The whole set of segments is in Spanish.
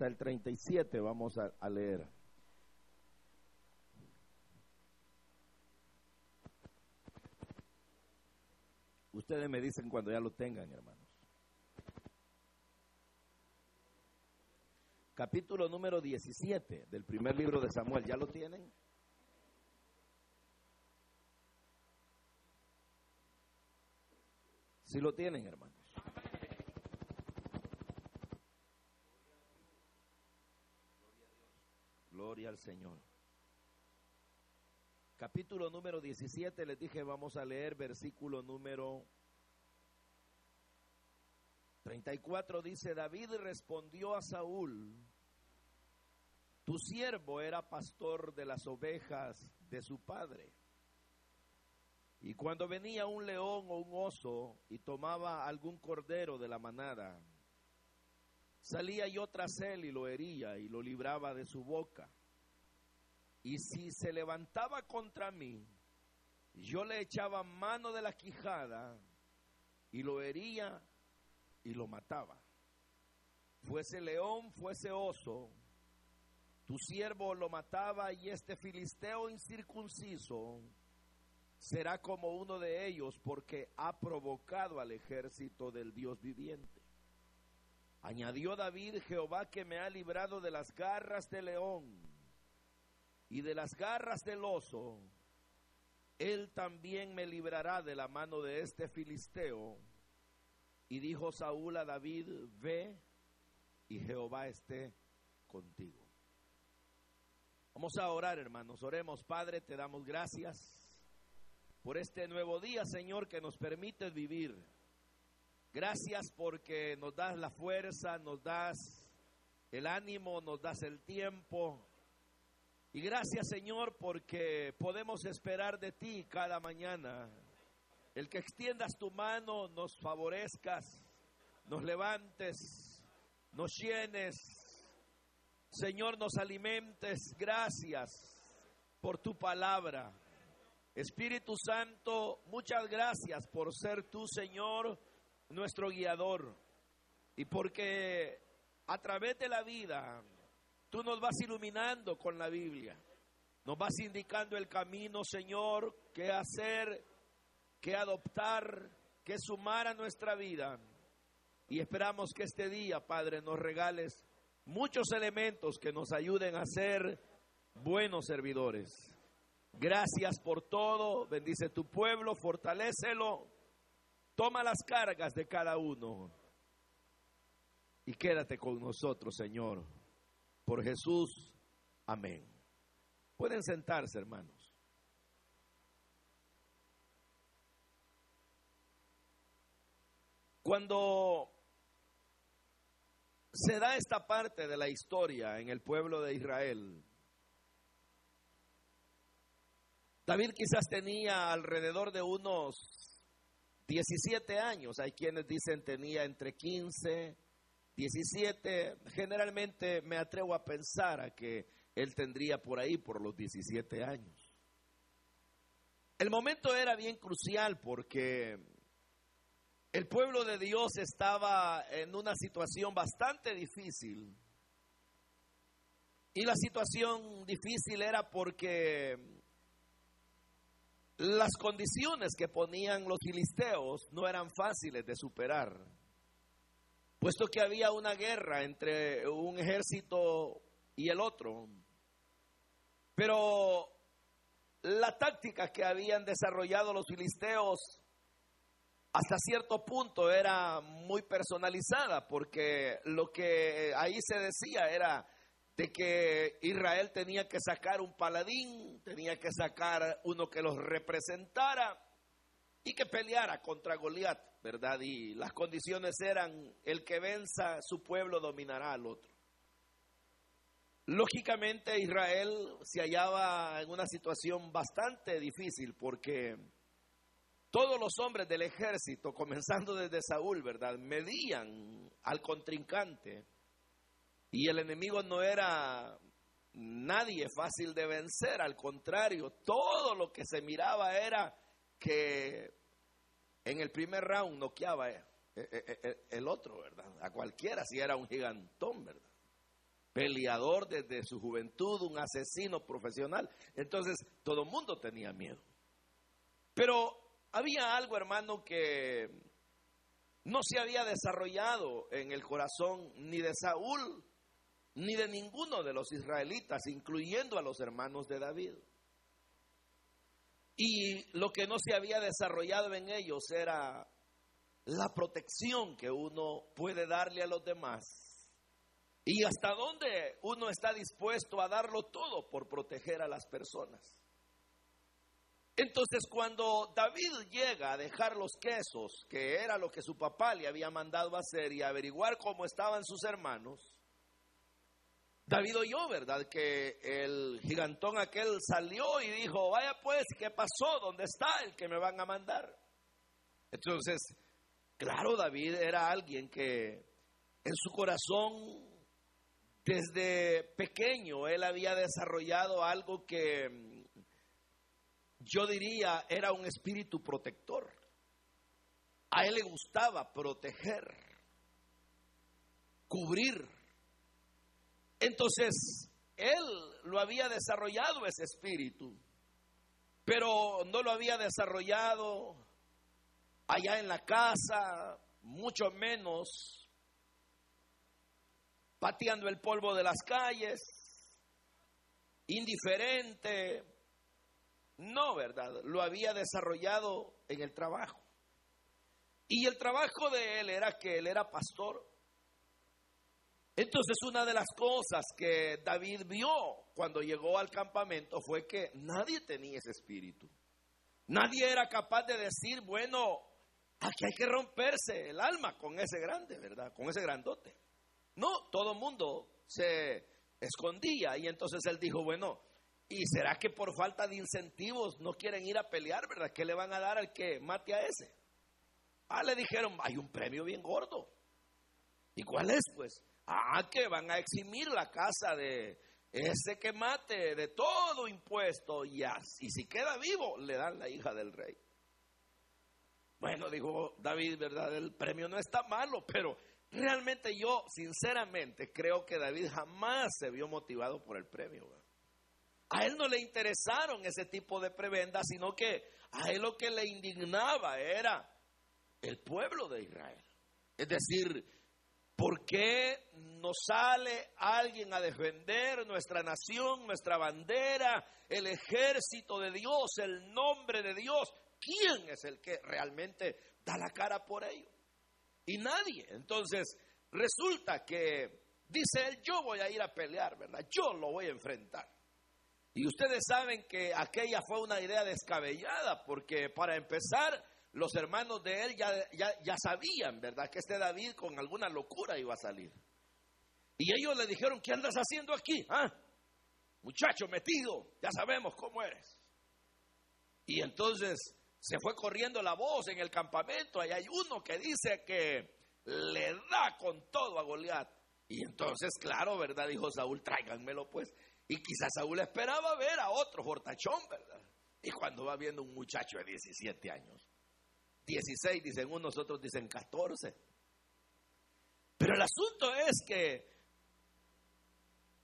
hasta el 37 vamos a, a leer. Ustedes me dicen cuando ya lo tengan, hermanos. Capítulo número 17 del primer libro de Samuel, ¿ya lo tienen? Si lo tienen, hermanos. Gloria Señor. Capítulo número 17, les dije, vamos a leer versículo número 34. Dice, David respondió a Saúl, tu siervo era pastor de las ovejas de su padre. Y cuando venía un león o un oso y tomaba algún cordero de la manada, salía yo tras él y lo hería y lo libraba de su boca. Y si se levantaba contra mí, yo le echaba mano de la quijada y lo hería y lo mataba. Fuese león, fuese oso, tu siervo lo mataba y este filisteo incircunciso será como uno de ellos porque ha provocado al ejército del Dios viviente. Añadió David, Jehová que me ha librado de las garras del león y de las garras del oso, él también me librará de la mano de este filisteo. Y dijo Saúl a David, ve y Jehová esté contigo. Vamos a orar, hermanos. Oremos, Padre, te damos gracias por este nuevo día, Señor, que nos permite vivir. Gracias porque nos das la fuerza, nos das el ánimo, nos das el tiempo. Y gracias, Señor, porque podemos esperar de ti cada mañana. El que extiendas tu mano, nos favorezcas, nos levantes, nos llenes. Señor, nos alimentes. Gracias por tu palabra. Espíritu Santo, muchas gracias por ser tú, Señor, nuestro guiador. Y porque a través de la vida tú nos vas iluminando con la Biblia. Nos vas indicando el camino, Señor, qué hacer, qué adoptar, qué sumar a nuestra vida. Y esperamos que este día, Padre, nos regales muchos elementos que nos ayuden a ser buenos servidores. Gracias por todo. Bendice tu pueblo, fortalécelo. Toma las cargas de cada uno. Y quédate con nosotros, Señor. Por Jesús. Amén. Pueden sentarse, hermanos. Cuando se da esta parte de la historia en el pueblo de Israel, David quizás tenía alrededor de unos 17 años. Hay quienes dicen tenía entre 15, 17. Generalmente me atrevo a pensar a que él tendría por ahí por los 17 años. El momento era bien crucial porque el pueblo de Dios estaba en una situación bastante difícil. Y la situación difícil era porque las condiciones que ponían los filisteos no eran fáciles de superar, puesto que había una guerra entre un ejército y el otro. Pero la táctica que habían desarrollado los filisteos hasta cierto punto era muy personalizada, porque lo que ahí se decía era de que Israel tenía que sacar un paladín, tenía que sacar uno que los representara y que peleara contra Goliat, ¿verdad? Y las condiciones eran el que venza su pueblo dominará al otro. Lógicamente Israel se hallaba en una situación bastante difícil porque todos los hombres del ejército, comenzando desde Saúl, ¿verdad? Medían al contrincante y el enemigo no era nadie fácil de vencer, al contrario, todo lo que se miraba era que en el primer round noqueaba eh, eh, eh, el otro, ¿verdad? A cualquiera, si era un gigantón, ¿verdad? peleador desde su juventud, un asesino profesional. Entonces todo el mundo tenía miedo. Pero había algo, hermano, que no se había desarrollado en el corazón ni de Saúl ni de ninguno de los israelitas, incluyendo a los hermanos de David. Y lo que no se había desarrollado en ellos era la protección que uno puede darle a los demás. Y hasta dónde uno está dispuesto a darlo todo por proteger a las personas. Entonces cuando David llega a dejar los quesos, que era lo que su papá le había mandado hacer y averiguar cómo estaban sus hermanos, David oyó, ¿verdad? Que el gigantón aquel salió y dijo, vaya pues, ¿qué pasó? ¿Dónde está el que me van a mandar? Entonces, claro, David era alguien que en su corazón, desde pequeño, él había desarrollado algo que yo diría era un espíritu protector. A él le gustaba proteger, cubrir entonces, él lo había desarrollado ese espíritu, pero no lo había desarrollado allá en la casa, mucho menos pateando el polvo de las calles, indiferente. No, ¿verdad? Lo había desarrollado en el trabajo. Y el trabajo de él era que él era pastor. Entonces una de las cosas que David vio cuando llegó al campamento fue que nadie tenía ese espíritu. Nadie era capaz de decir, bueno, aquí hay que romperse el alma con ese grande, ¿verdad? Con ese grandote. No, todo el mundo se escondía y entonces él dijo, bueno, ¿y será que por falta de incentivos no quieren ir a pelear, ¿verdad? ¿Qué le van a dar al que mate a ese? Ah, le dijeron, hay un premio bien gordo. ¿Y cuál es? Pues Ah, que van a eximir la casa de ese que mate de todo impuesto y, y si queda vivo le dan la hija del rey. Bueno, dijo David, ¿verdad? El premio no está malo, pero realmente yo sinceramente creo que David jamás se vio motivado por el premio. A él no le interesaron ese tipo de prebendas, sino que a él lo que le indignaba era el pueblo de Israel. Es decir, ¿Por qué no sale alguien a defender nuestra nación, nuestra bandera, el ejército de Dios, el nombre de Dios? ¿Quién es el que realmente da la cara por ello? Y nadie. Entonces, resulta que dice él, yo voy a ir a pelear, ¿verdad? Yo lo voy a enfrentar. Y ustedes saben que aquella fue una idea descabellada, porque para empezar, los hermanos de él ya, ya, sabían, ¿verdad? Que este David con alguna locura iba a salir. Y ellos le dijeron, ¿qué andas haciendo aquí? ¿Ah? Muchacho metido, ya sabemos cómo eres. Y entonces se fue corriendo la voz en el campamento. Y hay uno que dice que le da con todo a Goliat. Y entonces, claro, ¿verdad? Dijo Saúl, tráiganmelo pues. Y quizás Saúl esperaba ver a otro fortachón, ¿verdad? Y cuando va viendo un muchacho de 17 años, 16 dicen unos, otros dicen 14. Pero el asunto es que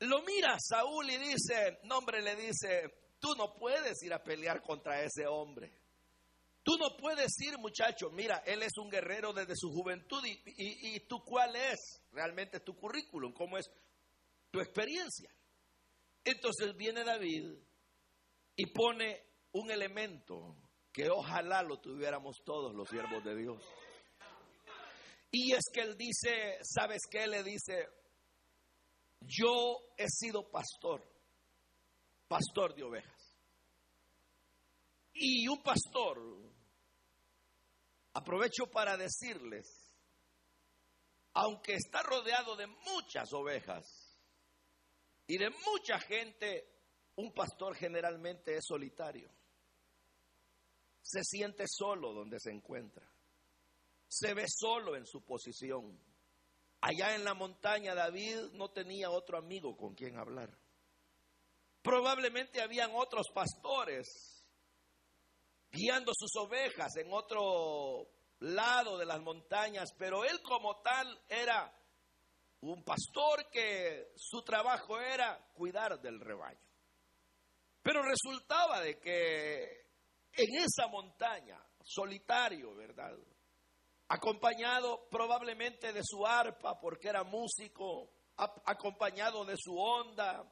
lo mira Saúl y dice, nombre le dice, tú no puedes ir a pelear contra ese hombre. Tú no puedes ir, muchacho, mira, él es un guerrero desde su juventud y, y, y tú cuál es realmente tu currículum, cómo es tu experiencia. Entonces viene David y pone un elemento que ojalá lo tuviéramos todos los siervos de Dios. Y es que él dice, ¿sabes qué? Le dice, yo he sido pastor, pastor de ovejas. Y un pastor, aprovecho para decirles, aunque está rodeado de muchas ovejas y de mucha gente, un pastor generalmente es solitario se siente solo donde se encuentra. Se ve solo en su posición. Allá en la montaña David no tenía otro amigo con quien hablar. Probablemente habían otros pastores guiando sus ovejas en otro lado de las montañas, pero él como tal era un pastor que su trabajo era cuidar del rebaño. Pero resultaba de que en esa montaña, solitario, ¿verdad? Acompañado probablemente de su arpa, porque era músico, acompañado de su onda,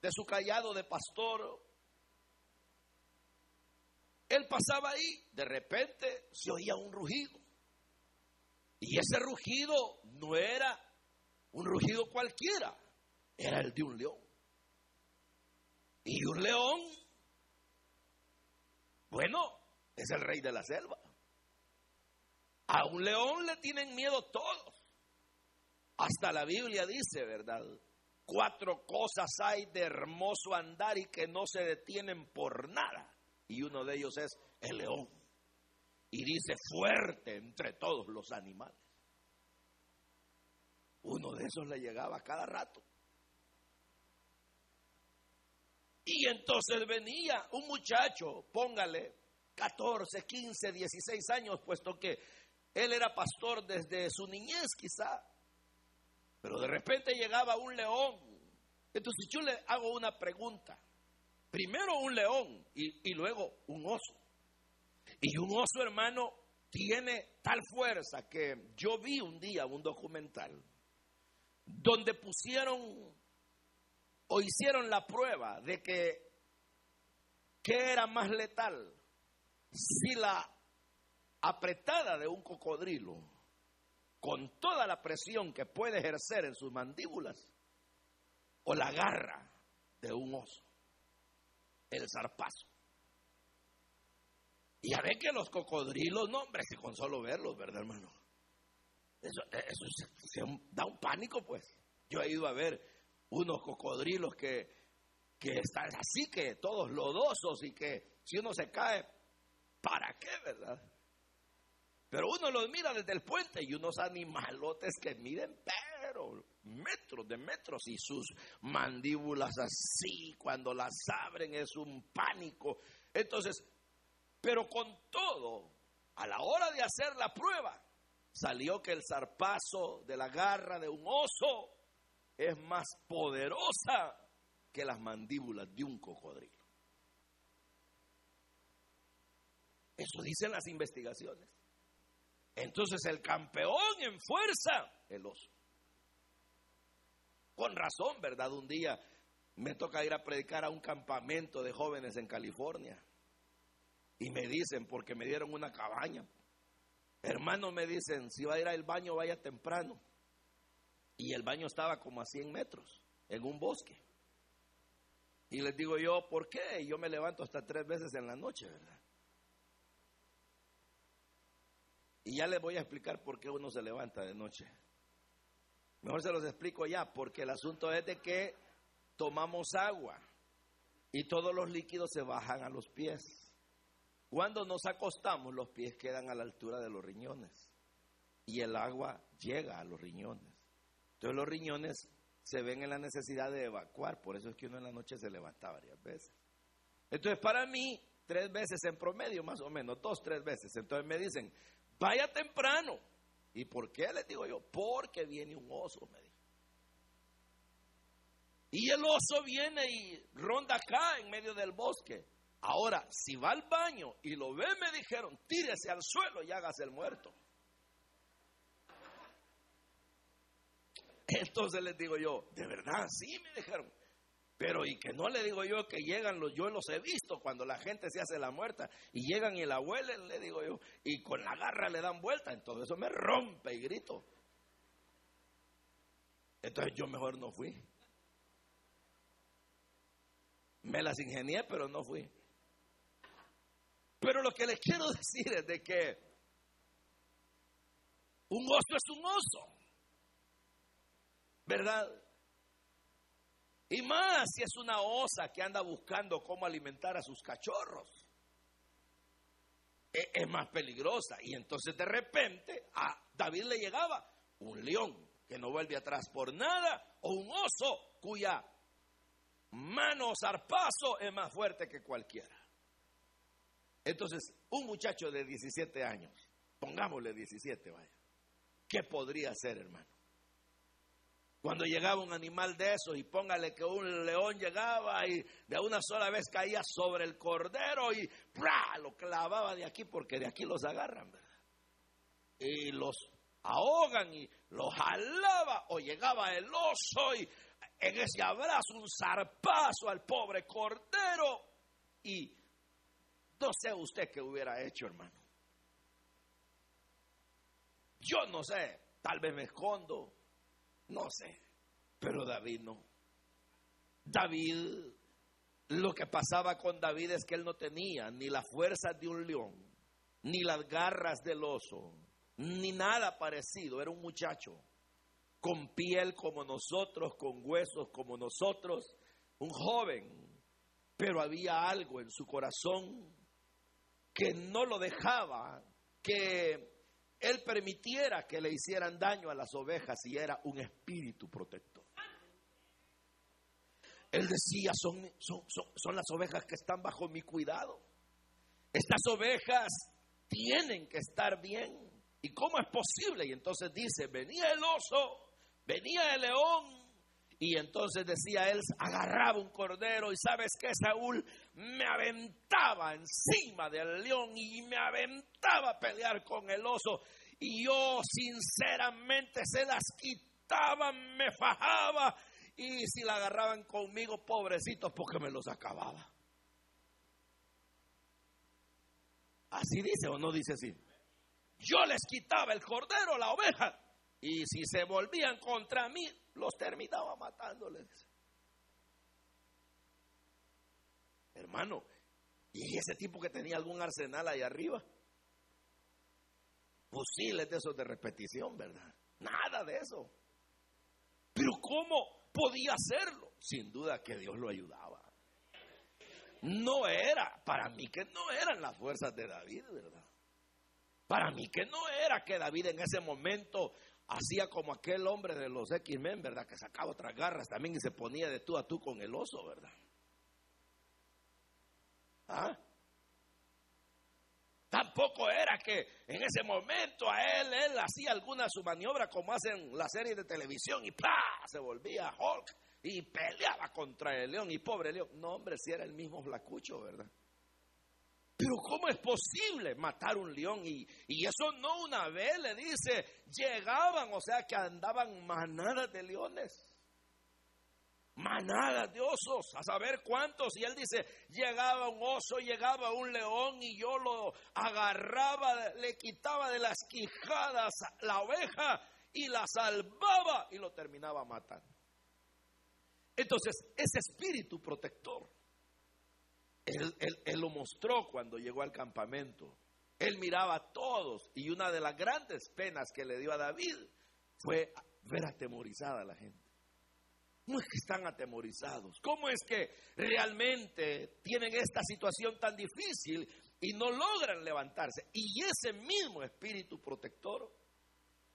de su callado de pastor. Él pasaba ahí, de repente se oía un rugido. Y ese rugido no era un rugido cualquiera, era el de un león. Y un león, bueno, es el rey de la selva. A un león le tienen miedo todos. Hasta la Biblia dice, ¿verdad? Cuatro cosas hay de hermoso andar y que no se detienen por nada. Y uno de ellos es el león. Y dice fuerte entre todos los animales. Uno de esos le llegaba cada rato. Y entonces venía un muchacho, póngale 14, 15, 16 años, puesto que él era pastor desde su niñez quizá. Pero de repente llegaba un león. Entonces yo le hago una pregunta. Primero un león y, y luego un oso. Y un oso, hermano, tiene tal fuerza que yo vi un día un documental donde pusieron o hicieron la prueba de que qué era más letal, si la apretada de un cocodrilo con toda la presión que puede ejercer en sus mandíbulas o la garra de un oso, el zarpazo. Y a ver que los cocodrilos, no hombre, que con solo verlos, ¿verdad, hermano? Eso, eso da un pánico, pues. Yo he ido a ver unos cocodrilos que, que están así, que todos lodosos y que si uno se cae, ¿para qué, verdad? Pero uno los mira desde el puente y unos animalotes que miden, pero metros de metros y sus mandíbulas así, cuando las abren es un pánico. Entonces, pero con todo, a la hora de hacer la prueba, salió que el zarpazo de la garra de un oso es más poderosa que las mandíbulas de un cocodrilo. Eso dicen las investigaciones. Entonces el campeón en fuerza, el oso. Con razón, ¿verdad? Un día me toca ir a predicar a un campamento de jóvenes en California. Y me dicen, porque me dieron una cabaña, Hermanos me dicen, si va a ir al baño, vaya temprano. Y el baño estaba como a 100 metros, en un bosque. Y les digo yo, ¿por qué? Yo me levanto hasta tres veces en la noche, ¿verdad? Y ya les voy a explicar por qué uno se levanta de noche. Mejor se los explico ya, porque el asunto es de que tomamos agua y todos los líquidos se bajan a los pies. Cuando nos acostamos, los pies quedan a la altura de los riñones y el agua llega a los riñones. Entonces los riñones se ven en la necesidad de evacuar, por eso es que uno en la noche se levanta varias veces. Entonces para mí, tres veces en promedio, más o menos, dos, tres veces. Entonces me dicen, vaya temprano. ¿Y por qué? Les digo yo, porque viene un oso, me dijo. Y el oso viene y ronda acá en medio del bosque. Ahora, si va al baño y lo ve, me dijeron, tírese al suelo y hágase el muerto. Entonces les digo yo, de verdad, sí, me dijeron. Pero y que no le digo yo que llegan los, yo los he visto cuando la gente se hace la muerta y llegan y la huelen, le digo yo, y con la garra le dan vuelta, entonces eso me rompe y grito. Entonces yo mejor no fui. Me las ingenié, pero no fui. Pero lo que les quiero decir es de que un oso es un oso. ¿Verdad? Y más si es una osa que anda buscando cómo alimentar a sus cachorros. E, es, más peligrosa. Y entonces de repente a David le llegaba un león que no vuelve atrás por nada o un oso cuya mano zarpazo es más fuerte que cualquiera. Entonces, un muchacho de 17 años, pongámosle 17, vaya, ¿qué podría hacer, hermano? Cuando llegaba un animal de esos y póngale que un león llegaba y de una sola vez caía sobre el cordero y lo clavaba de aquí porque de aquí los agarran, ¿verdad? Y los ahogan y los jalaba o llegaba el oso y en ese abrazo un zarpazo al pobre cordero y no sé usted qué hubiera hecho, hermano. Yo no sé, tal vez me escondo, no sé, pero David no. David, lo que pasaba con David es que él no tenía ni la fuerza de un león, ni las garras del oso, ni nada parecido. Era un muchacho con piel como nosotros, con huesos como nosotros, un joven, pero había algo en su corazón que no lo dejaba que él permitiera que le hicieran daño a las ovejas y era un espíritu protector. Él decía, son, son, son, las ovejas que están bajo mi cuidado. Estas ovejas tienen que estar bien. ¿Y cómo es posible? Y entonces dice, venía el oso, venía el león, y entonces decía él, agarraba un cordero y sabes que Saúl me aventaba encima del león y me aventaba a pelear con el oso. Y yo sinceramente se las quitaba, me fajaba y si la agarraban conmigo, pobrecitos, porque me los acababa. Así dice o no dice así. Yo les quitaba el cordero, la oveja, y si se volvían contra mí, los terminaba matándoles. Hermano, ¿y ese tipo que tenía algún arsenal ahí arriba? Fusiles de esos de repetición, ¿verdad? Nada de eso. Pero ¿cómo podía hacerlo? Sin duda que Dios lo ayudaba. No era, para mí que no eran las fuerzas de David, ¿verdad? Para mí que no era que David en ese momento hacía como aquel hombre de los X-Men, ¿verdad? Que sacaba otras garras también y se ponía de tú a tú con el oso, ¿verdad? ¿Ah? Tampoco era que en ese momento a él, él hacía alguna su maniobra como hacen la serie de televisión y ¡pah! se volvía Hulk y peleaba contra el león y pobre león. No, hombre, si era el mismo flacucho, ¿verdad? Pero ¿cómo es posible matar un león? Y, y, eso no una vez, le dice, llegaban, o sea que andaban manadas de leones. Manadas de osos, a saber cuántos. Y él dice, llegaba un oso, llegaba un león y yo lo agarraba, le quitaba de las quijadas la oveja y la salvaba y lo terminaba matando. Entonces, ese espíritu protector él, lo mostró cuando llegó al campamento. Él miraba a todos y una de las grandes penas que le dio a David fue ver atemorizada a la gente. ¿Cómo es que están atemorizados? ¿Cómo es que realmente tienen esta situación tan difícil y no logran levantarse? Y ese mismo espíritu protector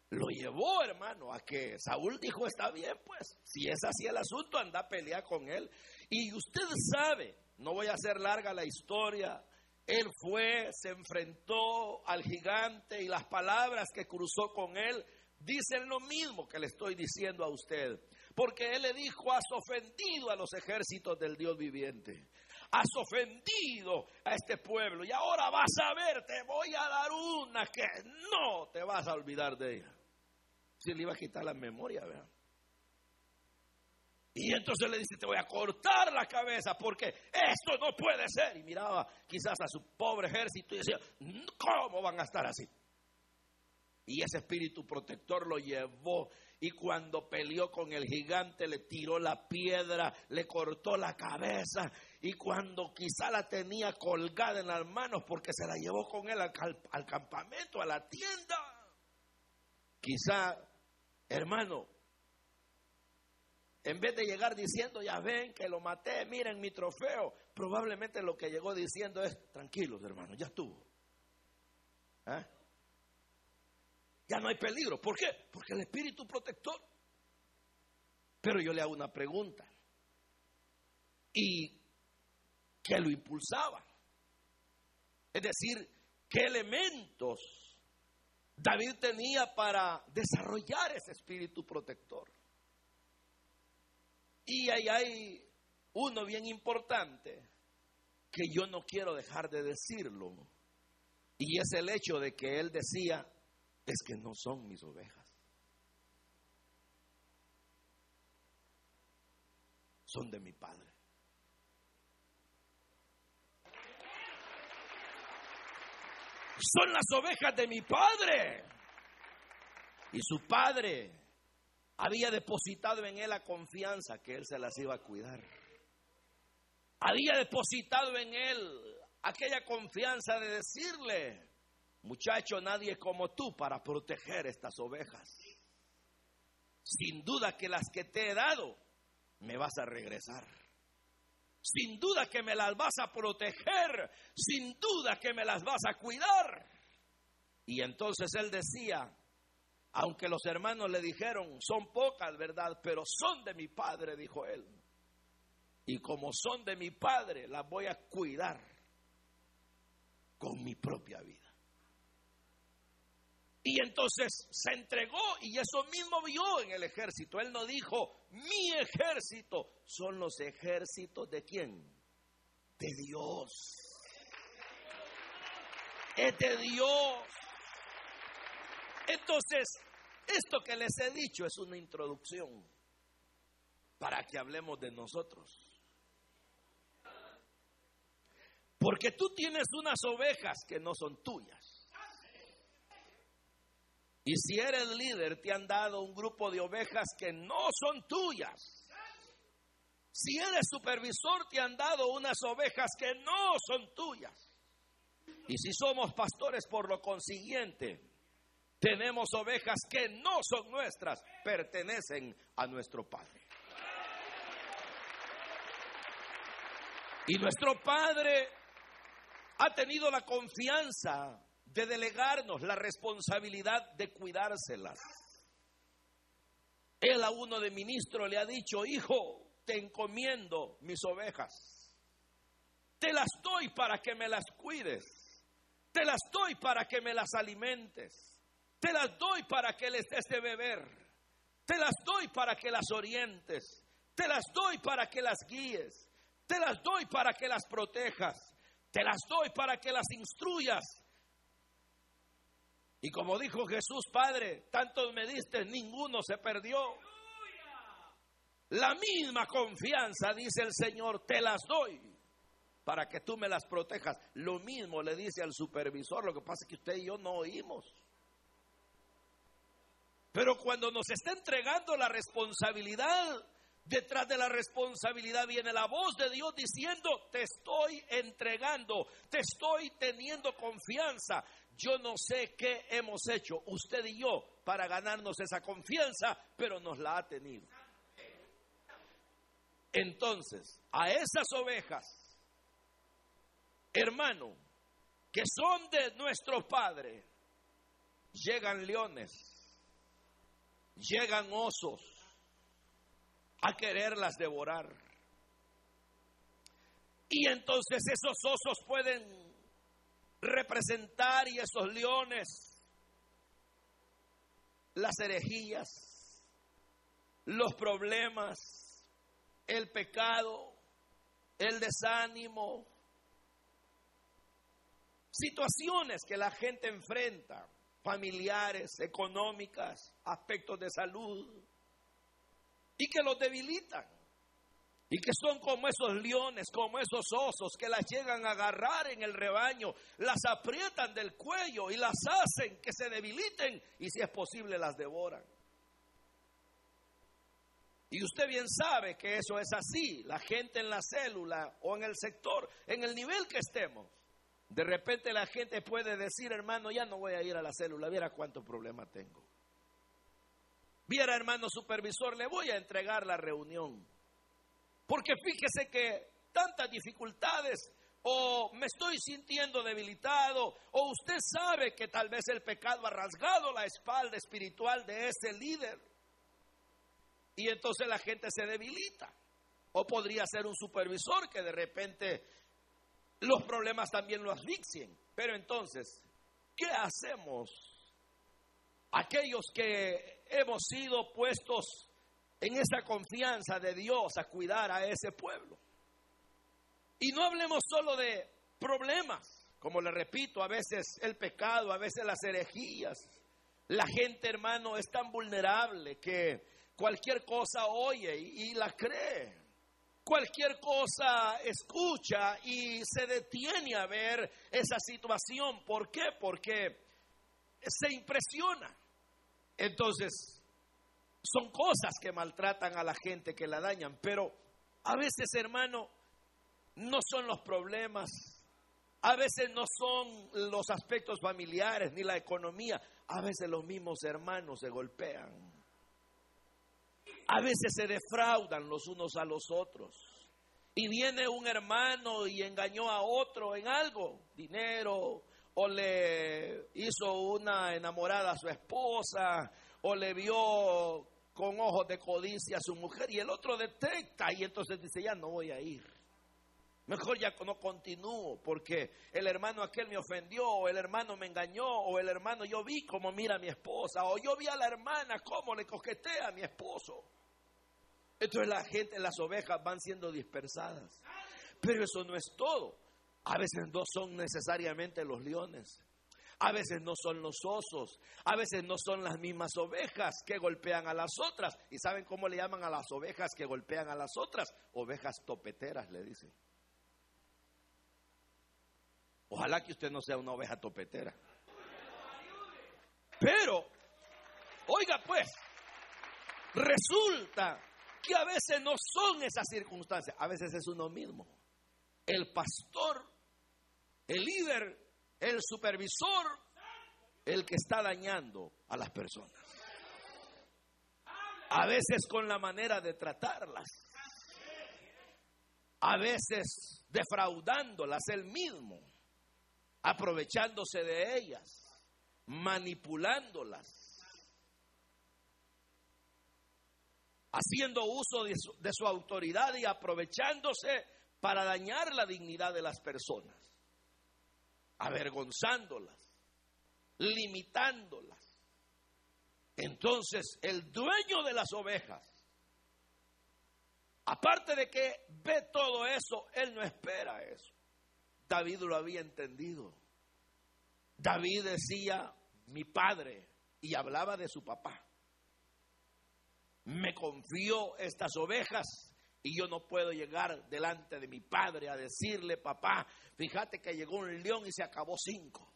lo llevó, hermano, a que Saúl dijo, está bien, pues, si es así el asunto, anda a pelear con él. Y usted sabe no voy a hacer larga la historia. Él fue, se enfrentó al gigante y las palabras que cruzó con él dicen lo mismo que le estoy diciendo a usted. Porque él le dijo, has ofendido a los ejércitos del Dios viviente. Has ofendido a este pueblo y ahora vas a ver, te voy a dar una que no te vas a olvidar de ella. Si le iba a quitar la memoria, ¿verdad? Y entonces le dice, te voy a cortar la cabeza porque esto no puede ser. Y miraba quizás a su pobre ejército y decía, ¿cómo van a estar así? Y ese espíritu protector lo llevó y cuando peleó con el gigante le tiró la piedra, le cortó la cabeza y cuando quizá la tenía colgada en las manos porque se la llevó con él al, campamento, a la tienda. Quizá, hermano, en vez de llegar diciendo, ya ven que lo maté, miren mi trofeo, probablemente lo que llegó diciendo es, tranquilos hermanos, ya estuvo. ¿Ah? Ya no hay peligro. ¿Por qué? Porque el espíritu protector. Pero yo le hago una pregunta. ¿Y qué lo impulsaba? Es decir, ¿qué elementos David tenía para desarrollar ese espíritu protector? Y ahí hay uno bien importante que yo no quiero dejar de decirlo. Y es el hecho de que él decía, es que no son mis ovejas. Son de mi padre. Son las ovejas de mi padre. Y su padre había depositado en él la confianza que él se las iba a cuidar. Había depositado en él aquella confianza de decirle, muchacho, nadie como tú para proteger estas ovejas. Sin duda que las que te he dado, me vas a regresar. Sin duda que me las vas a proteger, sin duda que me las vas a cuidar. Y entonces él decía, aunque los hermanos le dijeron, son pocas, ¿verdad? Pero son de mi padre, dijo él. Y como son de mi padre, las voy a cuidar con mi propia vida. Y entonces se entregó y eso mismo vio en el ejército. Él no dijo, mi ejército, son los ejércitos de quién? De Dios. Es de Dios. Entonces, esto que les he dicho es una introducción para que hablemos de nosotros. Porque tú tienes unas ovejas que no son tuyas. Y si eres líder, te han dado un grupo de ovejas que no son tuyas. Si eres supervisor, te han dado unas ovejas que no son tuyas. Y si somos pastores, por lo consiguiente, tenemos ovejas que no son nuestras, pertenecen a nuestro Padre. Y nuestro Padre ha tenido la confianza de delegarnos la responsabilidad de cuidárselas. Él a uno de ministros le ha dicho, hijo, te encomiendo mis ovejas. Te las doy para que me las cuides. Te las doy para que me las alimentes. Te las doy para que les des de beber. Te las doy para que las orientes. Te las doy para que las guíes. Te las doy para que las protejas. Te las doy para que las instruyas. Y como dijo Jesús, Padre, tantos me diste, ninguno se perdió. La misma confianza, dice el Señor, te las doy para que tú me las protejas. Lo mismo le dice al supervisor, lo que pasa es que usted y yo no oímos. Pero cuando nos está entregando la responsabilidad, detrás de la responsabilidad viene la voz de Dios diciendo, te estoy entregando, te estoy teniendo confianza. Yo no sé qué hemos hecho usted y yo para ganarnos esa confianza, pero nos la ha tenido. Entonces, a esas ovejas, hermano, que son de nuestro Padre, llegan leones llegan osos a quererlas devorar. Y entonces esos osos pueden representar y esos leones las herejías, los problemas, el pecado, el desánimo, situaciones que la gente enfrenta familiares, económicas, aspectos de salud, y que los debilitan. Y que son como esos leones, como esos osos que las llegan a agarrar en el rebaño, las aprietan del cuello y las hacen que se debiliten y si es posible las devoran. Y usted bien sabe que eso es así, la gente en la célula o en el sector, en el nivel que estemos, de repente la gente puede decir, hermano, ya no voy a ir a la célula, viera cuánto problema tengo. Viera, hermano supervisor, le voy a entregar la reunión. Porque fíjese que tantas dificultades, o me estoy sintiendo debilitado, o usted sabe que tal vez el pecado ha rasgado la espalda espiritual de ese líder. Y entonces la gente se debilita. O podría ser un supervisor que de repente los problemas también lo asfixien. Pero entonces, ¿qué hacemos? Aquellos que hemos sido puestos en esa confianza de Dios a cuidar a ese pueblo. Y no hablemos solo de problemas, como le repito, a veces el pecado, a veces las herejías. La gente, hermano, es tan vulnerable que cualquier cosa oye y, la cree. Cualquier cosa escucha y se detiene a ver esa situación. ¿Por qué? Porque se impresiona. Entonces, son cosas que maltratan a la gente, que la dañan. Pero a veces, hermano, no son los problemas, a veces no son los aspectos familiares ni la economía, a veces los mismos hermanos se golpean. A veces se defraudan los unos a los otros. Y viene un hermano y engañó a otro en algo, dinero, o le hizo una enamorada a su esposa, o le vio con ojos de codicia a su mujer, y el otro detecta y entonces dice, ya no voy a ir. Mejor ya no continúo porque el hermano aquel me ofendió, o el hermano me engañó, o el hermano yo vi cómo mira a mi esposa, o yo vi a la hermana cómo le coquetea a mi esposo. Entonces la gente, las ovejas van siendo dispersadas. Pero eso no es todo. A veces no son necesariamente los leones. A veces no son los osos, a veces no son las mismas ovejas que golpean a las otras. ¿Y saben cómo le llaman a las ovejas que golpean a las otras? Ovejas topeteras, le dicen. Ojalá que usted no sea una oveja topetera. Pero, oiga pues, resulta que a veces no son esas circunstancias, a veces es uno mismo. El pastor, el líder, el supervisor, el que está dañando a las personas. A veces con la manera de tratarlas. A veces defraudándolas él mismo aprovechándose de ellas, manipulándolas, haciendo uso de su, autoridad y aprovechándose para dañar la dignidad de las personas, avergonzándolas, limitándolas. Entonces, el dueño de las ovejas, aparte de que ve todo eso, él no espera eso. David lo había entendido. David decía, mi padre, y hablaba de su papá. Me confió estas ovejas y yo no puedo llegar delante de mi padre a decirle, papá, fíjate que llegó un león y se acabó cinco.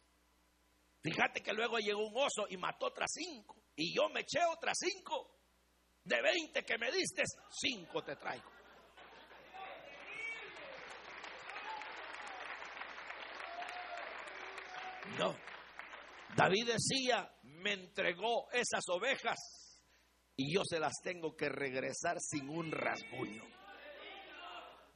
Fíjate que luego llegó un oso y mató otras cinco. Y yo me eché otras cinco. De veinte que me diste, cinco te traigo. No. David decía, me entregó esas ovejas y yo se las tengo que regresar sin un rasguño.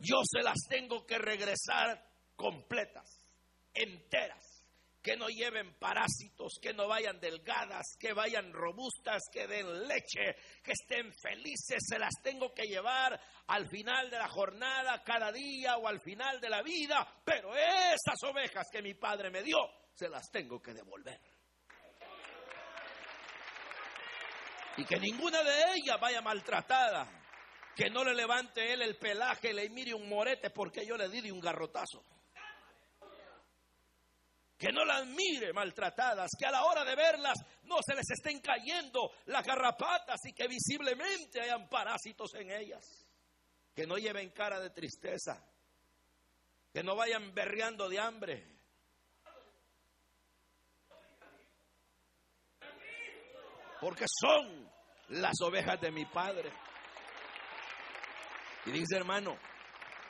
Yo se las tengo que regresar completas, enteras, que no lleven parásitos, que no vayan delgadas, que vayan robustas, que den leche, que estén felices, se las tengo que llevar al final de la jornada, cada día o al final de la vida, pero esas ovejas que mi padre me dio, se las tengo que devolver. Y que ninguna de ellas vaya maltratada. Que no le levante él el pelaje y le mire un morete porque yo le di de un garrotazo. Que no las mire maltratadas, que a la hora de verlas no se les estén cayendo las garrapatas y que visiblemente hayan parásitos en ellas. Que no lleven cara de tristeza, que no vayan berreando de hambre, porque son las ovejas de mi Padre. Y dice hermano,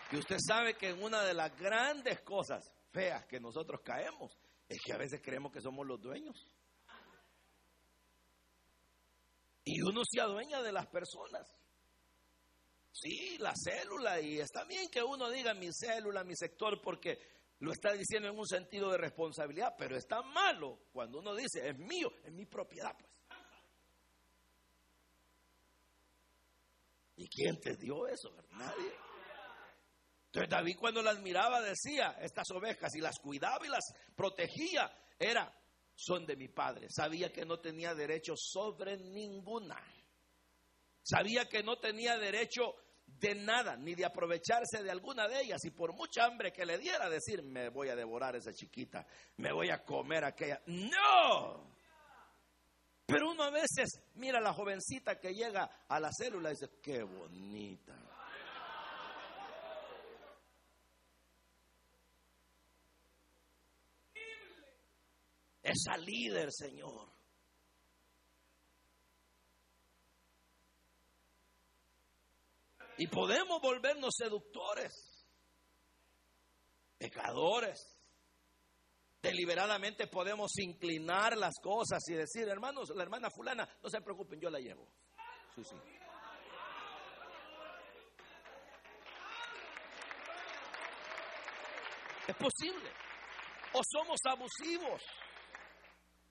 que usted sabe que una de las grandes cosas feas que nosotros caemos es que a veces creemos que somos los dueños. Y uno se adueña de las personas. Sí, la célula, y está bien que uno diga mi célula, mi sector, porque lo está diciendo en un sentido de responsabilidad, pero está malo cuando uno dice es mío, es mi propiedad, pues. ¿Y quién te dio eso? Nadie. Entonces David cuando las miraba decía, estas ovejas y las cuidaba y las protegía, era, son de mi padre. Sabía que no tenía derecho sobre ninguna. Sabía que no tenía derecho de nada, ni de aprovecharse de alguna de ellas. Y por mucha hambre que le diera, decir, me voy a devorar a esa chiquita, me voy a comer aquella. No. Pero uno a veces mira a la jovencita que llega a la célula y dice, qué bonita. Esa líder, Señor. Y podemos volvernos seductores, pecadores. Deliberadamente podemos inclinar las cosas y decir, hermanos, la hermana fulana, no se preocupen, yo la llevo. Sí, sí. Es posible. O somos abusivos.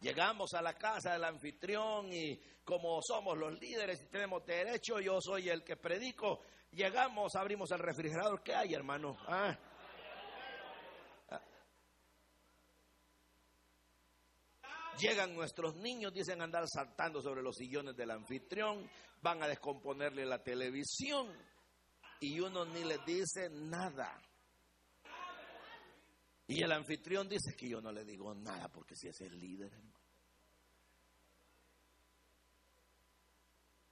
Llegamos a la casa del anfitrión y como somos los líderes y tenemos derecho, yo soy el que predico, llegamos, abrimos el refrigerador, ¿qué hay hermano? Ah. Llegan nuestros niños, dicen andar saltando sobre los sillones del anfitrión, van a descomponerle la televisión y uno ni les dice nada. Y el anfitrión dice que yo no le digo nada porque si es el líder.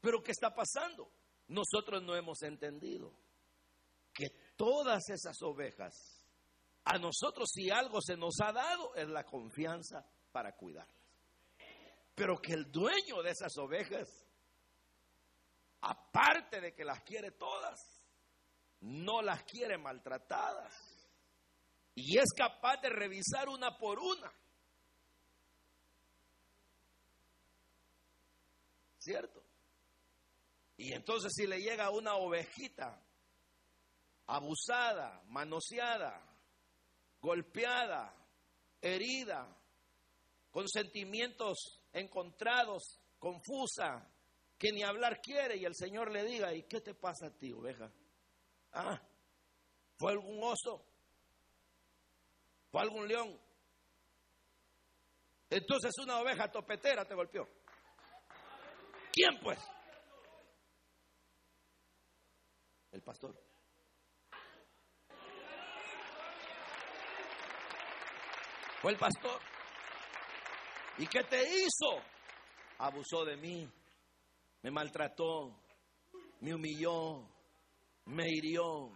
Pero ¿qué está pasando? Nosotros no hemos entendido que todas esas ovejas, a nosotros si algo se nos ha dado es la confianza para cuidarlas. Pero que el dueño de esas ovejas, aparte de que las quiere todas, no las quiere maltratadas. Y es capaz de revisar una por una. ¿Cierto? Y entonces si le llega una ovejita abusada, manoseada, golpeada, herida, con sentimientos encontrados, confusa, que ni hablar quiere y el Señor le diga, ¿y qué te pasa a ti, oveja? Ah, ¿fue algún oso? ¿Fue algún león? Entonces una oveja topetera te golpeó. ¿Quién pues? el pastor. Fue el pastor. ¿Y qué te hizo? Abusó de mí, me maltrató, me humilló, me hirió,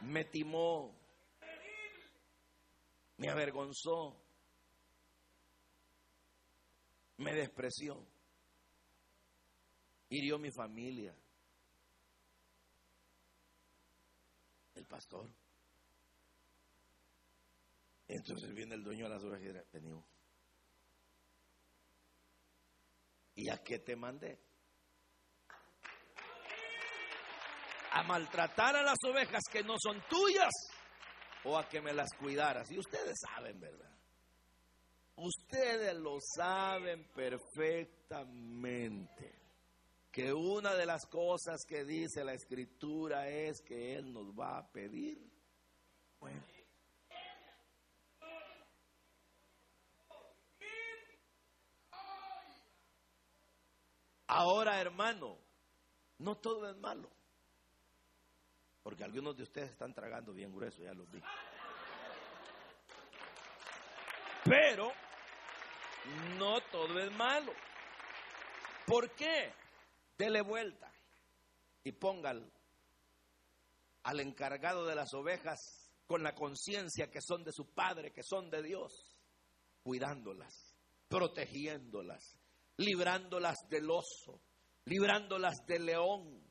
me timó, me avergonzó, me despreció, hirió mi familia. el pastor. Entonces viene el dueño de las ovejas y. ¿Y a qué te mandé? ¿A maltratar a las ovejas que no son tuyas? ¿O a que me las cuidaras? Y ustedes saben, ¿verdad? Ustedes lo saben perfectamente que una de las cosas que dice la escritura es que Él nos va a pedir. Bueno. Ahora, hermano, no todo es malo. Porque algunos de ustedes están tragando bien grueso, ya los vi. Pero no todo es malo. ¿Por qué? dele vuelta y póngalo al encargado de las ovejas con la conciencia que son de su Padre, que son de Dios, cuidándolas, protegiéndolas, librándolas del oso, librándolas del león,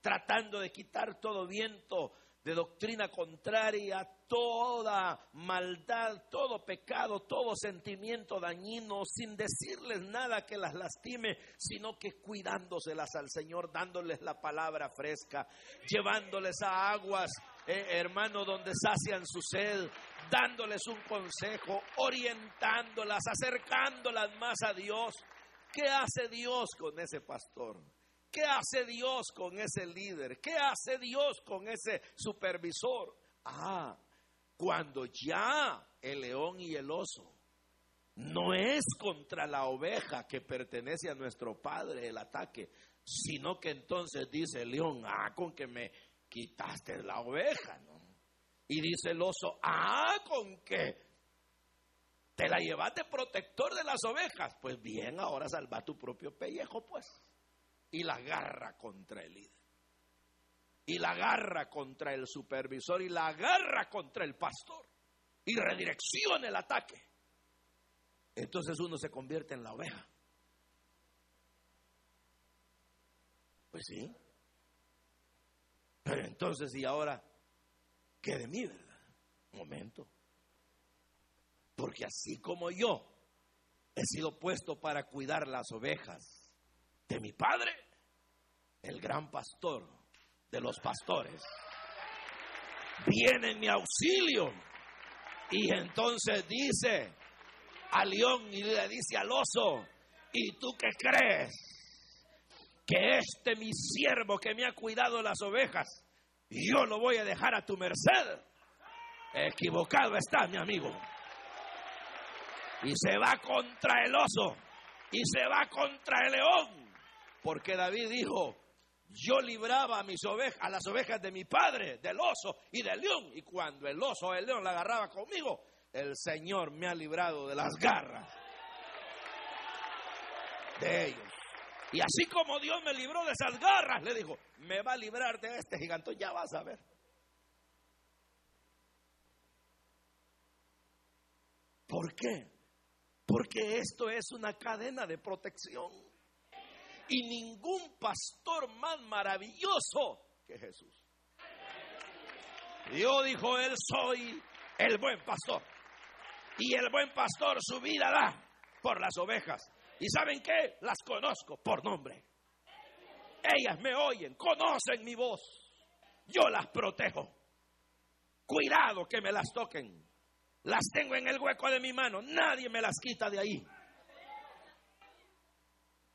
tratando de quitar todo viento de doctrina contraria, toda maldad, todo pecado, todo sentimiento dañino, sin decirles nada que las lastime, sino que cuidándoselas al Señor, dándoles la palabra fresca, llevándoles a aguas, eh, hermano, donde sacian su sed, dándoles un consejo, orientándolas, acercándolas más a Dios. ¿Qué hace Dios con ese pastor? ¿Qué hace Dios con ese líder? ¿Qué hace Dios con ese supervisor? Ah, cuando ya el león y el oso no es contra la oveja que pertenece a nuestro Padre el ataque, sino que entonces dice el león, ah, con que me quitaste la oveja, ¿no? Y dice el oso, ah, con que te la llevaste protector de las ovejas. Pues bien, ahora salva tu propio pellejo, pues. Y la agarra contra el líder. Y la agarra contra el supervisor y la agarra contra el pastor. Y redirecciona el ataque. Entonces uno se convierte en la oveja. Pues sí. Pero entonces, ¿y ahora qué de mí, verdad? Momento. Porque así como yo he sido puesto para cuidar las ovejas de mi padre, el gran pastor de los pastores, viene en mi auxilio. Y entonces dice al león y le dice al oso, ¿y tú qué crees? que este mi siervo que me ha cuidado las ovejas, yo lo voy a dejar a tu merced. Equivocado está, mi amigo. Y se va contra el oso y se va contra el león. Porque David dijo, yo libraba a mis ovejas, a las ovejas de mi padre, del oso y del león. Y cuando el oso o el león la agarraba conmigo, el Señor me ha librado de las garras de ellos. Y así como Dios me libró de esas garras, le dijo, me va a librar de este gigante, ya vas a ver. ¿Por qué? Porque esto es una cadena de protección. Y ningún pastor más maravilloso que Jesús. Yo dijo, Él soy el buen pastor. Y el buen pastor su vida da por las ovejas. ¿Y saben qué? Las conozco por nombre. Ellas me oyen, conocen mi voz. Yo las protejo. Cuidado que me las toquen. Las tengo en el hueco de mi mano. Nadie me las quita de ahí.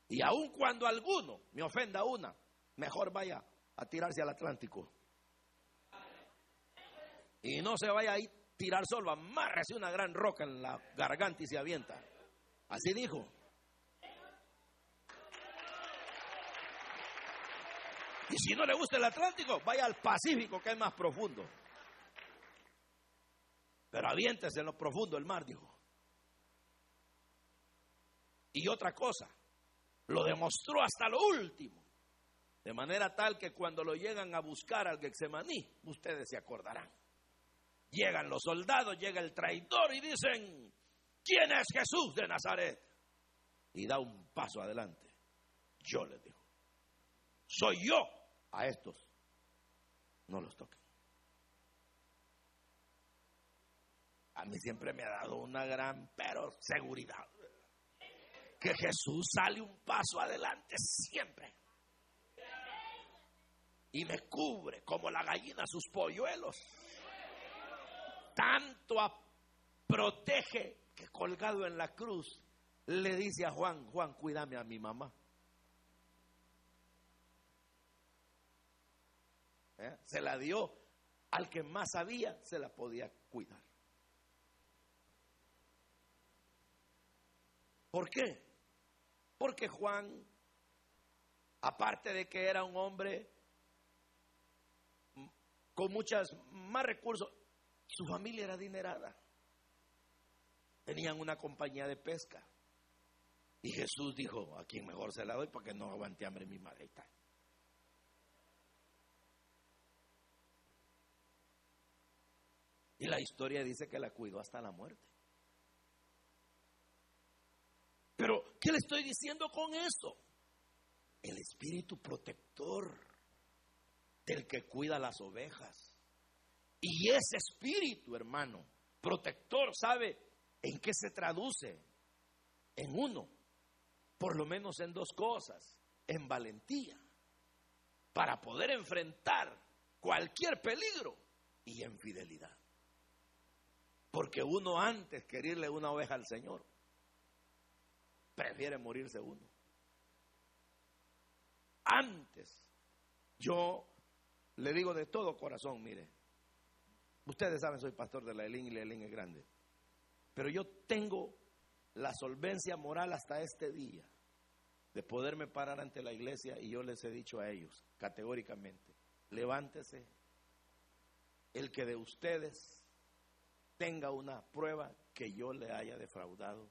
Y aun cuando alguno me ofenda una, mejor vaya a tirarse al Atlántico. Y no se vaya a ir tirar solo, amárrese una gran roca en la garganta y se avienta. Así dijo. Y si no le gusta el Atlántico, vaya al Pacífico, que es más profundo. Pero aviéntese en lo profundo el mar, dijo. Y otra cosa, lo demostró hasta lo último. De manera tal que cuando lo llegan a buscar al Gexemaní, ustedes se acordarán. Llegan los soldados, llega el traidor y dicen, ¿quién es Jesús de Nazaret? Y da un paso adelante. Yo les digo, soy yo a estos. No los toquen. A mí siempre me ha dado una gran, pero seguridad. Que Jesús sale un paso adelante siempre. Y me cubre como la gallina sus polluelos. Tanto protege que colgado en la cruz le dice a Juan, Juan, cuídame a mi mamá. ¿Eh? Se la dio al que más sabía, se la podía cuidar. ¿Por qué? Porque Juan, aparte de que era un hombre con muchas más recursos, su familia era adinerada. Tenían una compañía de pesca. Y Jesús dijo, a quien mejor se la doy porque no aguante hambre mi madre. Y la historia dice que la cuidó hasta la muerte. Pero, ¿qué le estoy diciendo con eso? El espíritu protector del que cuida las ovejas. Y ese espíritu, hermano, protector, ¿sabe en qué se traduce? En uno, por lo menos en dos cosas, en valentía, para poder enfrentar cualquier peligro y en fidelidad. Porque uno antes que irle una oveja al Señor, prefiere morirse uno. Antes, yo le digo de todo corazón, mire, ustedes saben, soy pastor de la Elín y la Elín es grande, pero yo tengo la solvencia moral hasta este día de poderme parar ante la iglesia y yo les he dicho a ellos categóricamente, levántese el que de ustedes tenga una prueba que yo le haya defraudado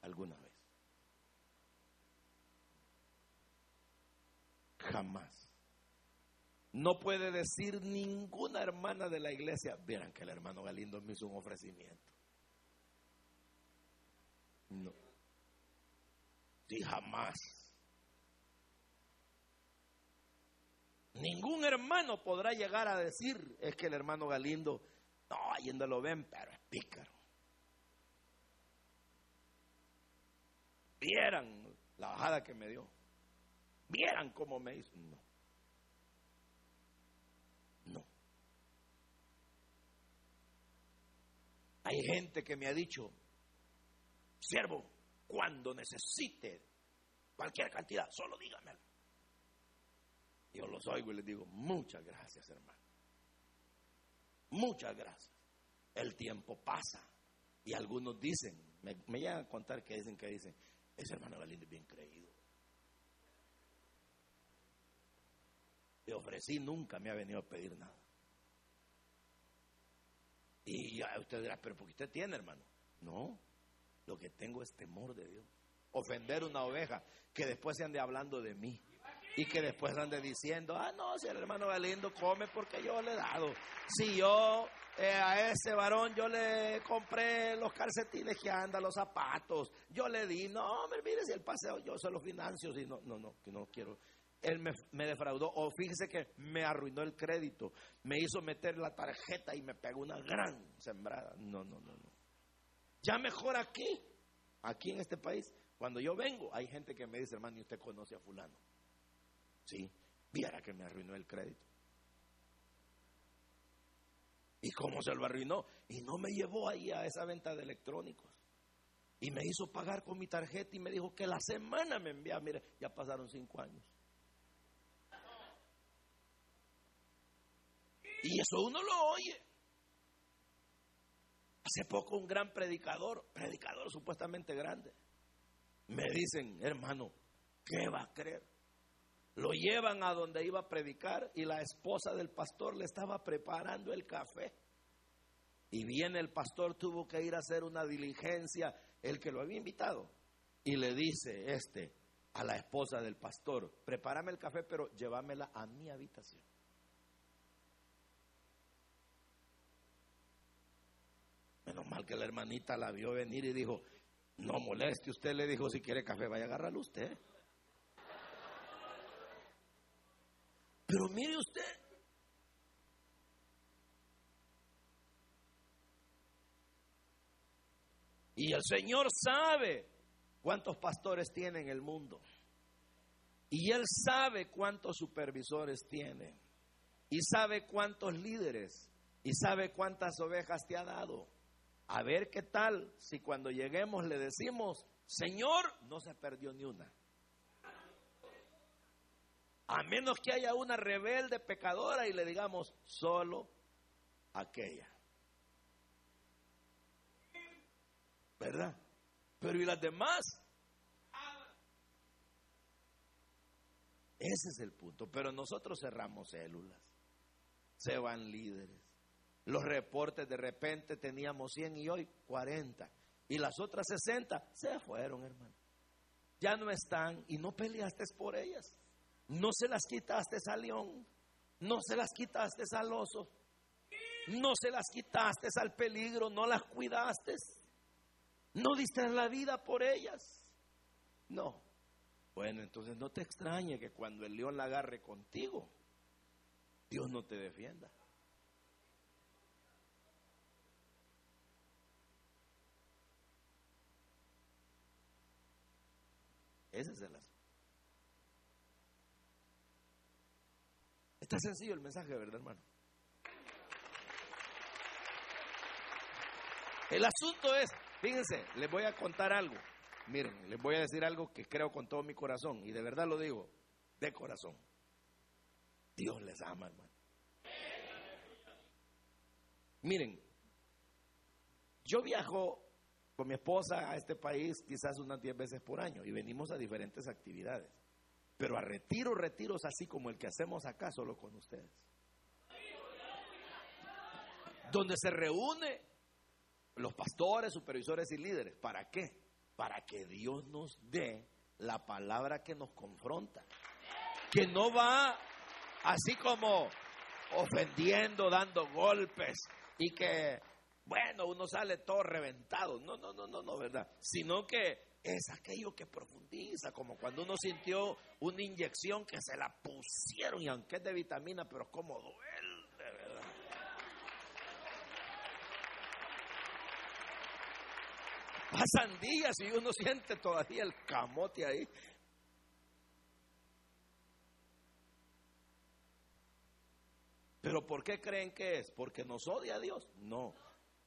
alguna vez. Jamás. No puede decir ninguna hermana de la iglesia, verán que el hermano Galindo me hizo un ofrecimiento. No. Sí, jamás. Ningún hermano podrá llegar a decir, es que el hermano Galindo, no, donde lo ven, pero es pícaro. Vieran la bajada que me dio. Vieran cómo me hizo. No. No. Hay gente que me ha dicho, siervo, cuando necesite cualquier cantidad, solo dígamelo. Yo los oigo y les digo, muchas gracias, hermano. Muchas gracias. El tiempo pasa. Y algunos dicen, me, llegan a contar que dicen que dicen, ese hermano Galindo es bien creído. Ofrecí, nunca me ha venido a pedir nada. Y ya usted dirá, pero ¿por qué usted tiene, hermano? No, lo que tengo es temor de Dios. Ofender una oveja que después se ande hablando de mí. Y que después ande diciendo, ah, no, si el hermano Galindo come porque yo le he dado. Si yo eh, a ese varón yo le compré los calcetines que anda, los zapatos, yo le di, no, mire si el paseo yo se lo financio, si no, no, no, que no quiero. Él me, defraudó, o fíjese que me arruinó el crédito, me hizo meter la tarjeta y me pegó una gran sembrada. No, no, no, no. Ya mejor aquí, aquí en este país, cuando yo vengo, hay gente que me dice, hermano, ¿y usted conoce a fulano? Sí, viera que me arruinó el crédito. ¿Y cómo se lo arruinó? Y no me llevó ahí a esa venta de electrónicos. Y me hizo pagar con mi tarjeta y me dijo que la semana me enviaba. Mire, ya pasaron cinco años. Y eso uno lo oye. Hace poco un gran predicador, predicador supuestamente grande, me dicen, hermano, ¿qué va a creer? Lo llevan a donde iba a predicar y la esposa del pastor le estaba preparando el café. Y viene el pastor, tuvo que ir a hacer una diligencia, el que lo había invitado. Y le dice este a la esposa del pastor, prepárame el café, pero llévamela a mi habitación. Que la hermanita la vio venir y dijo, no moleste, usted le dijo, si quiere café, vaya a agarrarlo usted. Pero mire usted, y el Señor sabe cuántos pastores tiene en el mundo. Y Él sabe cuántos supervisores tiene. Y sabe cuántos líderes. Y sabe cuántas ovejas te ha dado. A ver qué tal si cuando lleguemos le decimos, Señor, no se perdió ni una. A menos que haya una rebelde pecadora y le digamos, solo aquella. ¿Verdad? Pero ¿y las demás? Ese es el punto. Pero nosotros cerramos células. Se van líderes. Los reportes de repente teníamos 100 y hoy 40. Y las otras 60 se fueron, hermano. Ya no están y no peleaste por ellas. No se las quitaste al león. No se las quitaste al oso. No se las quitaste al peligro. No las cuidaste. No diste la vida por ellas. No. Bueno, entonces no te extrañe que cuando el león la agarre contigo, Dios no te defienda. Ese es el asunto. Está sencillo el mensaje, ¿verdad, hermano? El asunto es, fíjense, les voy a contar algo. Miren, les voy a decir algo que creo con todo mi corazón y de verdad lo digo, de corazón. Dios les ama, hermano. Miren, yo viajo con mi esposa a este país quizás unas 10 veces por año y venimos a diferentes actividades. Pero a retiro, retiros así como el que hacemos acá, solo con ustedes. Donde se reúne los pastores, supervisores y líderes. ¿Para qué? Para que Dios nos dé la palabra que nos confronta. Que no va así como ofendiendo, dando golpes y que, bueno, uno sale todo reventado. No, no, no, no, no, ¿verdad? Sino que es aquello que profundiza, como cuando uno sintió una inyección que se la pusieron y aunque es de vitamina, pero como duele, ¿verdad? Pasan días y uno siente todavía el camote ahí. Pero ¿por qué creen que es? ¿Porque nos odia a Dios? No.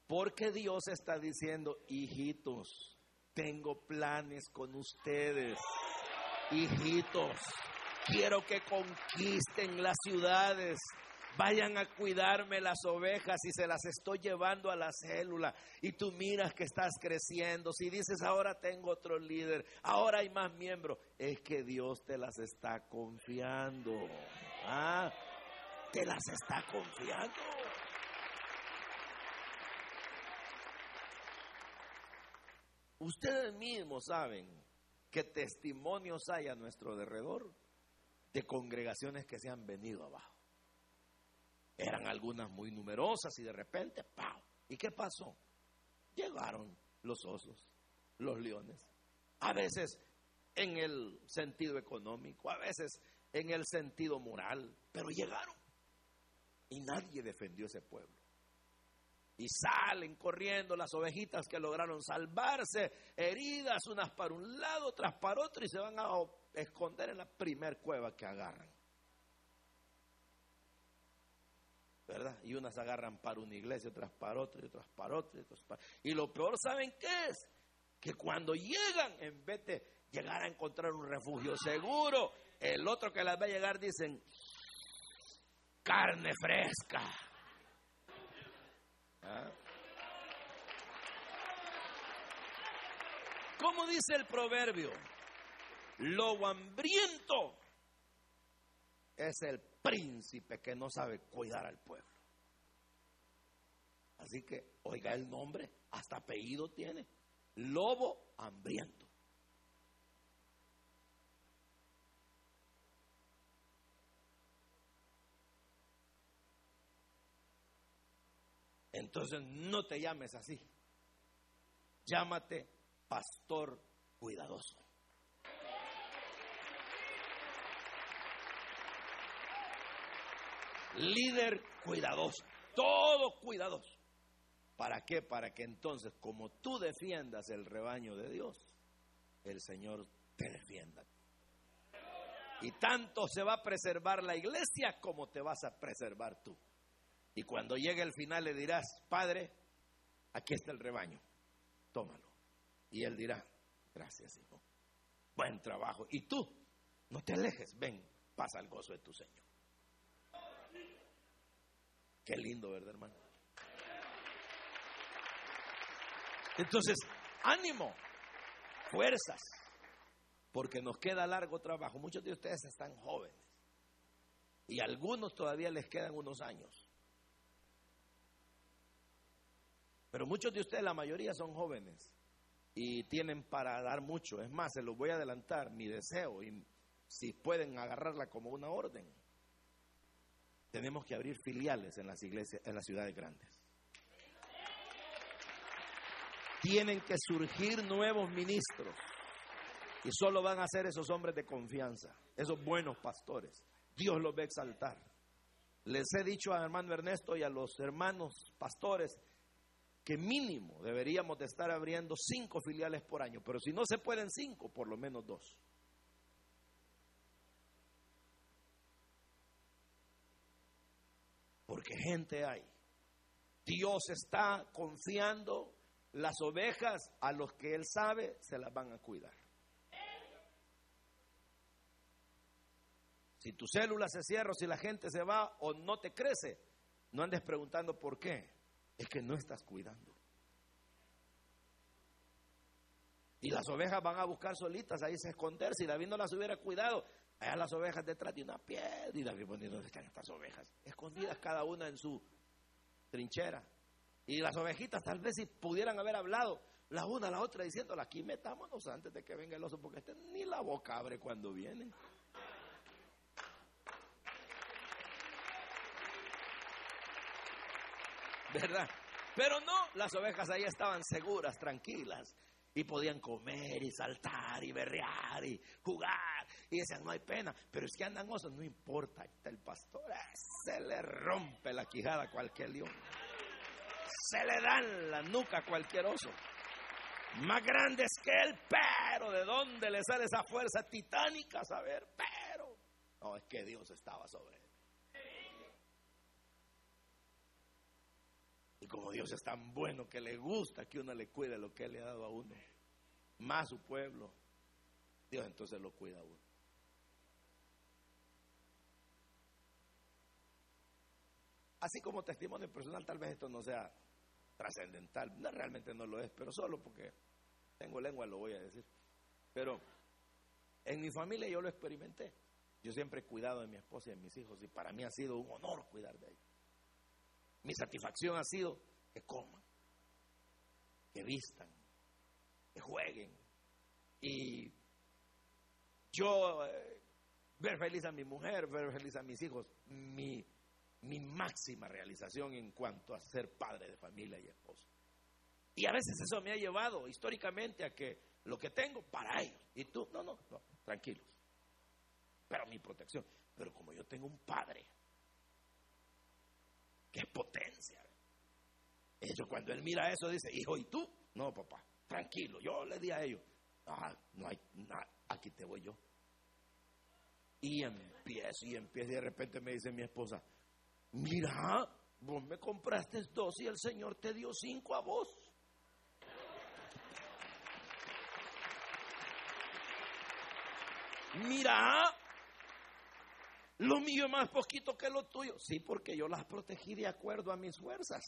Porque Dios está diciendo, hijitos, tengo planes con ustedes. Hijitos, quiero que conquisten las ciudades. Vayan a cuidarme las ovejas y se las estoy llevando a la célula. Y tú miras que estás creciendo. Si dices, ahora tengo otro líder, ahora hay más miembros, es que Dios te las está confiando. Ah, te las está confiando. Ustedes mismos saben que testimonios hay a nuestro derredor de congregaciones que se han venido abajo. Eran algunas muy numerosas y de repente, ¡pau! ¿Y qué pasó? Llegaron los osos, los leones. A veces en el sentido económico, a veces en el sentido moral, pero llegaron. Y nadie defendió ese pueblo. Y salen corriendo las ovejitas que lograron salvarse, heridas, unas para un lado, otras para otro, y se van a esconder en la primer cueva que agarran. ¿Verdad? Y unas agarran para una iglesia, otras para otra, y otras para otra, y otras para... Y lo peor, ¿saben qué es? Que cuando llegan, en vez de llegar a encontrar un refugio seguro, el otro que las ve llegar dicen, carne fresca. ¿Ah? ¿Cómo dice el proverbio? Lobo hambriento es el príncipe que no sabe cuidar al pueblo. Así que, oiga el nombre, hasta apellido tiene. Lobo hambriento. Entonces no te llames así. Llámate pastor cuidadoso. Líder cuidadoso. Todo cuidadoso. ¿Para qué? Para que entonces, como tú defiendas el rebaño de Dios, el Señor te defienda. Y tanto se va a preservar la iglesia como te vas a preservar tú. Y cuando llegue el final le dirás, Padre, aquí está el rebaño, tómalo. Y él dirá, gracias, hijo. Buen trabajo. Y tú, no te alejes, ven, pasa el gozo de tu Señor. Qué lindo, ¿verdad, hermano? Entonces, ánimo, fuerzas, porque nos queda largo trabajo. Muchos de ustedes están jóvenes y algunos todavía les quedan unos años. Pero muchos de ustedes, la mayoría son jóvenes y tienen para dar mucho. Es más, se los voy a adelantar, mi deseo, y si pueden agarrarla como una orden, tenemos que abrir filiales en las iglesias, en las ciudades grandes. Tienen que surgir nuevos ministros y solo van a ser esos hombres de confianza, esos buenos pastores. Dios los va a exaltar. Les he dicho a hermano Ernesto y a los hermanos pastores que mínimo deberíamos de estar abriendo cinco filiales por año, pero si no se pueden cinco, por lo menos dos. Porque gente hay. Dios está confiando las ovejas a los que Él sabe se las van a cuidar. Si tu célula se cierra, si la gente se va o no te crece, no andes preguntando por qué es que no estás cuidando. Y las ovejas van a buscar solitas ahí se esconder. Si David no las hubiera cuidado, allá las ovejas detrás de una piedra. Y David poniendo, ¿dónde están estas ovejas? Escondidas cada una en su trinchera. Y las ovejitas tal vez si pudieran haber hablado la una a la otra diciéndole, aquí metámonos antes de que venga el oso, porque este ni la boca abre cuando viene. ¿Verdad? Pero no, las ovejas ahí estaban seguras, tranquilas, y podían comer y saltar y berrear y jugar. Y decían, no hay pena, pero es que andan osos, no importa, está el pastor, se le rompe la quijada a cualquier león. Se le dan la nuca a cualquier oso. Más grandes que él, pero ¿de dónde le sale esa fuerza titánica? Saber, pero. No, es que Dios estaba sobre él. Y como Dios es tan bueno que le gusta que uno le cuide lo que Él le ha dado a uno, más su pueblo, Dios entonces lo cuida a uno. Así como testimonio personal, tal vez esto no sea trascendental, no, realmente no lo es, pero solo porque tengo lengua lo voy a decir. Pero en mi familia yo lo experimenté. Yo siempre he cuidado de mi esposa y de mis hijos y para mí ha sido un honor cuidar de ellos. Mi satisfacción ha sido que coman, que vistan, que jueguen. Y yo eh, ver feliz a mi mujer, ver feliz a mis hijos, mi, mi máxima realización en cuanto a ser padre de familia y esposo. Y a veces eso me ha llevado históricamente a que lo que tengo para ellos. Y tú, no, no, no, tranquilos. Pero mi protección. Pero como yo tengo un padre es potencia. Eso cuando él mira eso dice, hijo, ¿y tú? No, papá, tranquilo, yo le di a ellos. Ah, no hay nada, aquí te voy yo. Y empiezo y empiezo y de repente me dice mi esposa, mira, vos me compraste dos y el Señor te dio cinco a vos. Mira, lo mío es más poquito que lo tuyo. Sí, porque yo las protegí de acuerdo a mis fuerzas.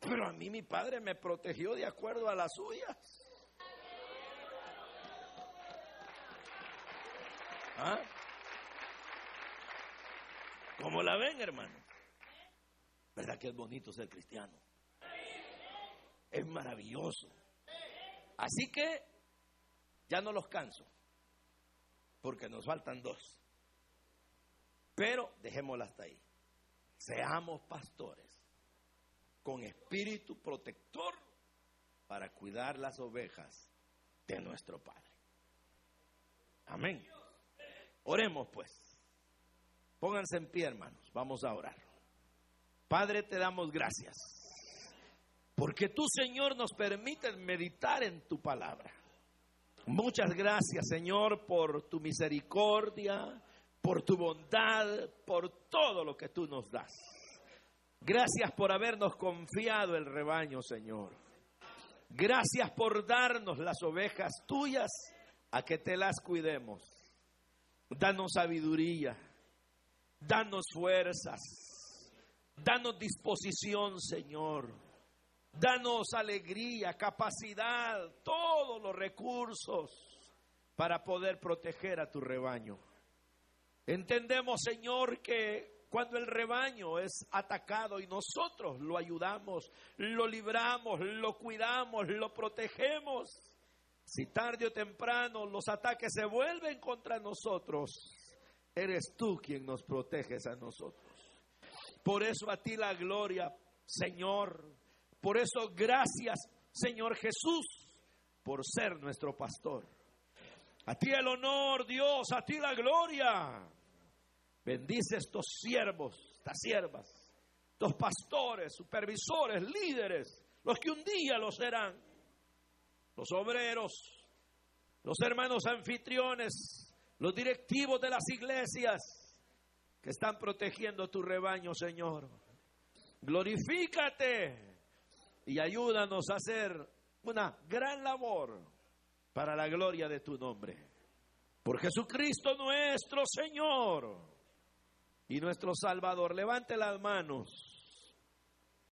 Pero a mí mi padre me protegió de acuerdo a las suyas. ¿Ah? ¿Cómo la ven, hermano? ¿Verdad que es bonito ser cristiano? Es maravilloso. Así que ya no los canso, porque nos faltan dos. Pero dejémosla hasta ahí. Seamos pastores con espíritu protector para cuidar las ovejas de nuestro Padre. Amén. Oremos pues. Pónganse en pie, hermanos. Vamos a orar. Padre, te damos gracias. Porque tú, Señor, nos permites meditar en tu palabra. Muchas gracias, Señor, por tu misericordia, por tu bondad, por todo lo que tú nos das. Gracias por habernos confiado el rebaño, Señor. Gracias por darnos las ovejas tuyas a que te las cuidemos. Danos sabiduría, danos fuerzas, danos disposición, Señor. Danos alegría, capacidad, todos los recursos para poder proteger a tu rebaño. Entendemos, Señor, que cuando el rebaño es atacado y nosotros lo ayudamos, lo libramos, lo cuidamos, lo protegemos, si tarde o temprano los ataques se vuelven contra nosotros, eres tú quien nos proteges a nosotros. Por eso a ti la gloria, Señor. Por eso gracias, Señor Jesús, por ser nuestro pastor. A ti el honor, Dios, a ti la gloria. Bendice estos siervos, estas siervas, estos pastores, supervisores, líderes, los que un día lo serán, los obreros, los hermanos anfitriones, los directivos de las iglesias que están protegiendo tu rebaño, Señor. Glorifícate y ayúdanos a hacer una gran labor para la gloria de tu nombre. Por Jesucristo nuestro Señor y nuestro Salvador. Levante las manos.